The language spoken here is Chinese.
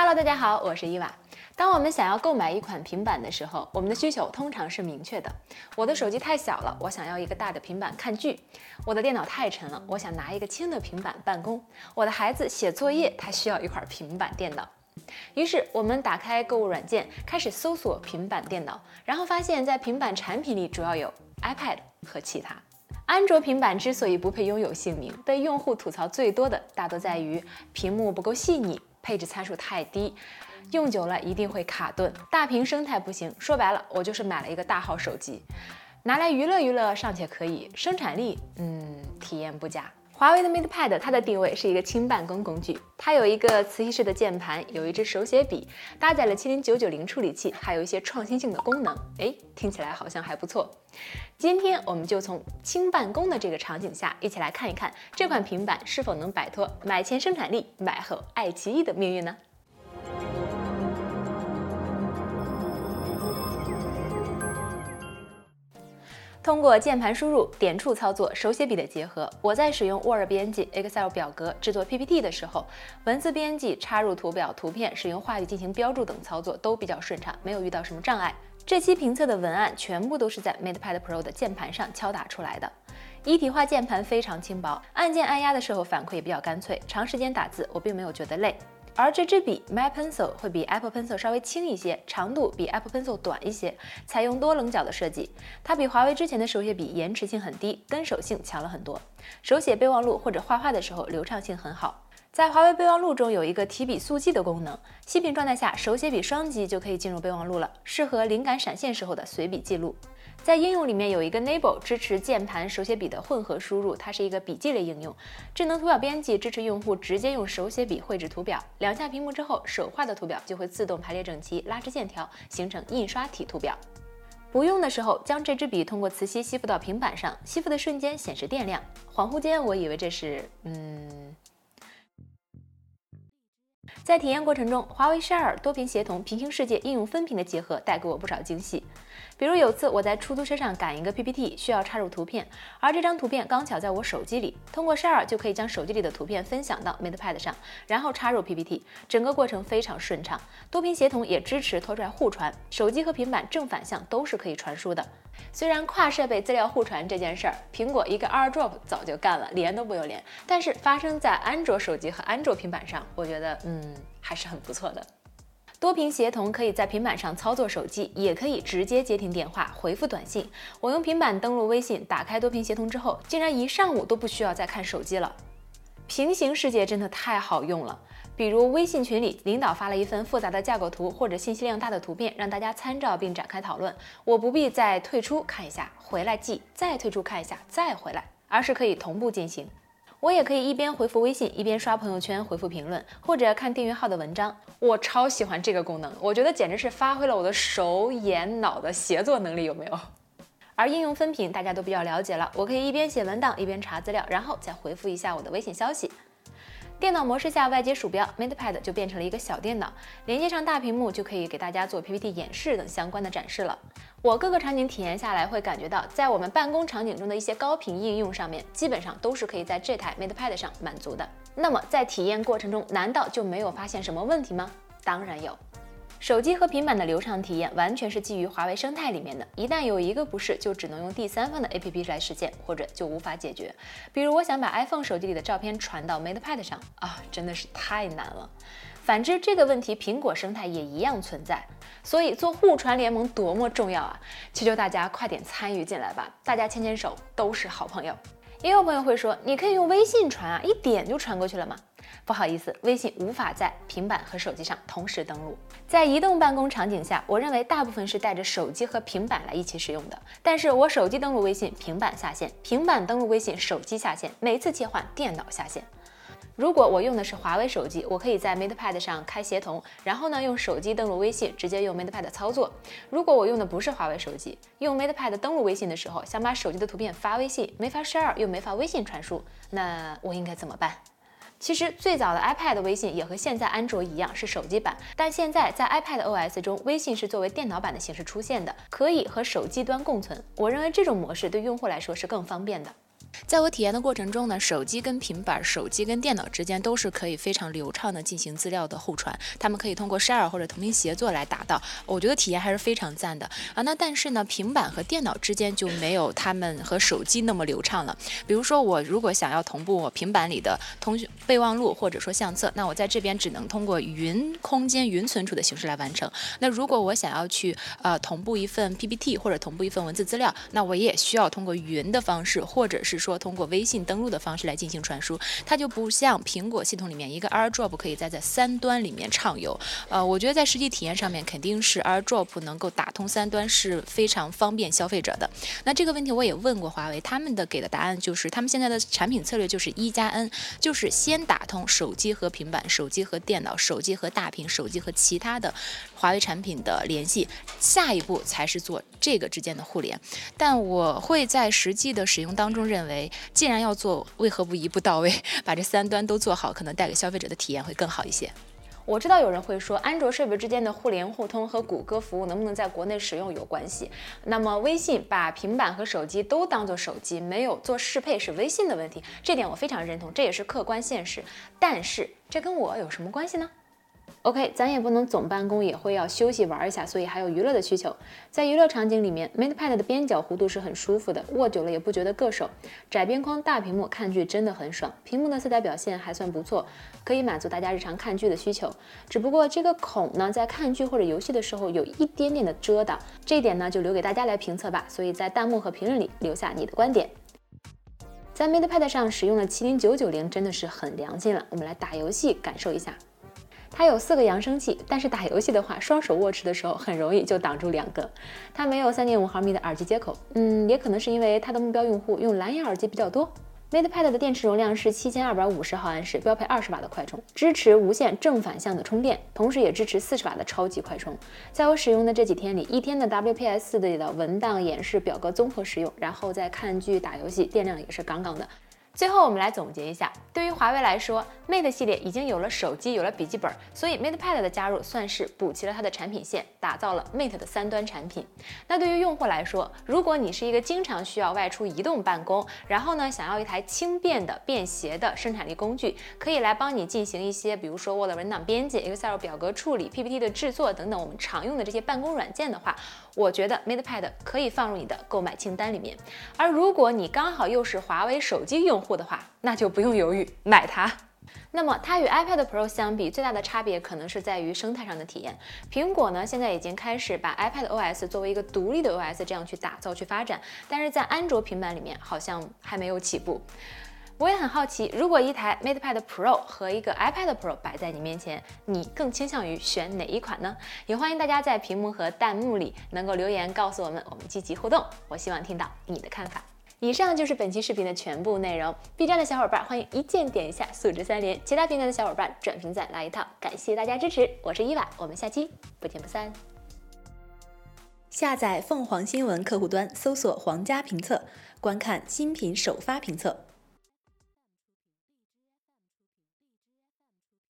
Hello，大家好，我是伊娃。当我们想要购买一款平板的时候，我们的需求通常是明确的。我的手机太小了，我想要一个大的平板看剧；我的电脑太沉了，我想拿一个轻的平板办公；我的孩子写作业，他需要一块平板电脑。于是我们打开购物软件，开始搜索平板电脑，然后发现，在平板产品里主要有 iPad 和其他。安卓平板之所以不配拥有姓名，被用户吐槽最多的大多在于屏幕不够细腻。配置参数太低，用久了一定会卡顿。大屏生态不行，说白了，我就是买了一个大号手机，拿来娱乐娱乐尚且可以，生产力，嗯，体验不佳。华为的 MatePad，它的定位是一个轻办公工具，它有一个磁吸式的键盘，有一支手写笔，搭载了麒麟九九零处理器，还有一些创新性的功能。哎，听起来好像还不错。今天我们就从轻办公的这个场景下，一起来看一看这款平板是否能摆脱买前生产力、买后爱奇艺的命运呢？通过键盘输入、点触操作、手写笔的结合，我在使用 Word 编辑、Excel 表格制作 PPT 的时候，文字编辑、插入图表、图片、使用话语进行标注等操作都比较顺畅，没有遇到什么障碍。这期评测的文案全部都是在 MatePad Pro 的键盘上敲打出来的，一体化键盘非常轻薄，按键按压的时候反馈也比较干脆，长时间打字我并没有觉得累。而这支笔 My Pencil 会比 Apple Pencil 稍微轻一些，长度比 Apple Pencil 短一些，采用多棱角的设计。它比华为之前的手写笔延迟性很低，跟手性强了很多。手写备忘录或者画画的时候流畅性很好。在华为备忘录中有一个提笔速记的功能，息屏状态下手写笔双击就可以进入备忘录了，适合灵感闪现时候的随笔记录。在应用里面有一个 Nable 支持键盘手写笔的混合输入，它是一个笔记类应用。智能图表编辑支持用户直接用手写笔绘制图表，两下屏幕之后，手画的图表就会自动排列整齐，拉直线条，形成印刷体图表。不用的时候，将这支笔通过磁吸吸附到平板上，吸附的瞬间显示电量，恍惚间我以为这是，嗯。在体验过程中，华为 Share 多屏协同、平行世界应用分屏的结合带给我不少惊喜。比如有次我在出租车上赶一个 PPT，需要插入图片，而这张图片刚巧在我手机里，通过 Share 就可以将手机里的图片分享到 MatePad 上，然后插入 PPT，整个过程非常顺畅。多屏协同也支持拖拽互传，手机和平板正反向都是可以传输的。虽然跨设备资料互传这件事儿，苹果一个 AirDrop 早就干了，连都不用连，但是发生在安卓手机和安卓平板上，我觉得，嗯。还是很不错的。多屏协同可以在平板上操作手机，也可以直接接听电话、回复短信。我用平板登录微信，打开多屏协同之后，竟然一上午都不需要再看手机了。平行世界真的太好用了。比如微信群里，领导发了一份复杂的架构图或者信息量大的图片，让大家参照并展开讨论，我不必再退出看一下，回来记，再退出看一下，再回来，而是可以同步进行。我也可以一边回复微信，一边刷朋友圈、回复评论，或者看订阅号的文章。我超喜欢这个功能，我觉得简直是发挥了我的手眼脑的协作能力，有没有？而应用分屏大家都比较了解了，我可以一边写文档，一边查资料，然后再回复一下我的微信消息。电脑模式下外接鼠标，MatePad 就变成了一个小电脑，连接上大屏幕就可以给大家做 PPT 演示等相关的展示了。我各个场景体验下来，会感觉到在我们办公场景中的一些高频应用上面，基本上都是可以在这台 MatePad 上满足的。那么在体验过程中，难道就没有发现什么问题吗？当然有。手机和平板的流畅体验完全是基于华为生态里面的，一旦有一个不适，就只能用第三方的 APP 来实现，或者就无法解决。比如我想把 iPhone 手机里的照片传到 MatePad 上啊，真的是太难了。反之，这个问题苹果生态也一样存在。所以做互传联盟多么重要啊！求求大家快点参与进来吧，大家牵牵手都是好朋友。也有朋友会说，你可以用微信传啊，一点就传过去了吗？不好意思，微信无法在平板和手机上同时登录。在移动办公场景下，我认为大部分是带着手机和平板来一起使用的。但是我手机登录微信，平板下线；平板登录微信，手机下线。每次切换，电脑下线。如果我用的是华为手机，我可以在 MatePad 上开协同，然后呢用手机登录微信，直接用 MatePad 操作。如果我用的不是华为手机，用 MatePad 登录微信的时候，想把手机的图片发微信，没法 share 又没法微信传输，那我应该怎么办？其实最早的 iPad 微信也和现在安卓一样是手机版，但现在在 iPad OS 中，微信是作为电脑版的形式出现的，可以和手机端共存。我认为这种模式对用户来说是更方便的。在我体验的过程中呢，手机跟平板、手机跟电脑之间都是可以非常流畅的进行资料的互传，他们可以通过 share 或者同屏协作来达到，我觉得体验还是非常赞的啊。那但是呢，平板和电脑之间就没有他们和手机那么流畅了。比如说我如果想要同步我平板里的通讯备忘录或者说相册，那我在这边只能通过云空间云存储的形式来完成。那如果我想要去呃同步一份 PPT 或者同步一份文字资料，那我也需要通过云的方式，或者是说。说通过微信登录的方式来进行传输，它就不像苹果系统里面一个 AirDrop 可以在在三端里面畅游。呃，我觉得在实际体验上面，肯定是 AirDrop 能够打通三端是非常方便消费者的。那这个问题我也问过华为，他们的给的答案就是，他们现在的产品策略就是一加 N，就是先打通手机和平板、手机和电脑、手机和大屏、手机和其他的华为产品的联系，下一步才是做这个之间的互联。但我会在实际的使用当中认为。既然要做，为何不一步到位，把这三端都做好，可能带给消费者的体验会更好一些。我知道有人会说，安卓设备之间的互联互通和谷歌服务能不能在国内使用有关系。那么微信把平板和手机都当做手机，没有做适配是微信的问题，这点我非常认同，这也是客观现实。但是这跟我有什么关系呢？OK，咱也不能总办公，也会要休息玩一下，所以还有娱乐的需求。在娱乐场景里面，MatePad 的边角弧度是很舒服的，握久了也不觉得硌手。窄边框大屏幕看剧真的很爽，屏幕的色彩表现还算不错，可以满足大家日常看剧的需求。只不过这个孔呢，在看剧或者游戏的时候有一点点的遮挡，这一点呢就留给大家来评测吧。所以在弹幕和评论里留下你的观点。在 MatePad 上使用了麒麟九九零，真的是很良心了。我们来打游戏感受一下。它有四个扬声器，但是打游戏的话，双手握持的时候很容易就挡住两个。它没有三点五毫米的耳机接口，嗯，也可能是因为它的目标用户用蓝牙耳机比较多。MatePad 的电池容量是七千二百五十毫安时，标配二十瓦的快充，支持无线正反向的充电，同时也支持四十瓦的超级快充。在我使用的这几天里，一天的 WPS 的文档演示、表格综合使用，然后再看剧、打游戏，电量也是杠杠的。最后，我们来总结一下。对于华为来说，Mate 系列已经有了手机，有了笔记本，所以 MatePad 的加入算是补齐了它的产品线，打造了 Mate 的三端产品。那对于用户来说，如果你是一个经常需要外出移动办公，然后呢想要一台轻便的、便携的生产力工具，可以来帮你进行一些，比如说 Word 文档编辑、Excel 表格处理、PPT 的制作等等我们常用的这些办公软件的话，我觉得 MatePad 可以放入你的购买清单里面。而如果你刚好又是华为手机用户户的话，那就不用犹豫买它。那么它与 iPad Pro 相比，最大的差别可能是在于生态上的体验。苹果呢现在已经开始把 iPad OS 作为一个独立的 OS 这样去打造去发展，但是在安卓平板里面好像还没有起步。我也很好奇，如果一台 MatePad Pro 和一个 iPad Pro 摆在你面前，你更倾向于选哪一款呢？也欢迎大家在屏幕和弹幕里能够留言告诉我们，我们积极互动。我希望听到你的看法。以上就是本期视频的全部内容。B 站的小伙伴欢迎一键点一下素质三连，其他平台的小伙伴转评赞来一套。感谢大家支持，我是伊娃，我们下期不见不散。下载凤凰新闻客户端，搜索“皇家评测”。观看新品首发评测。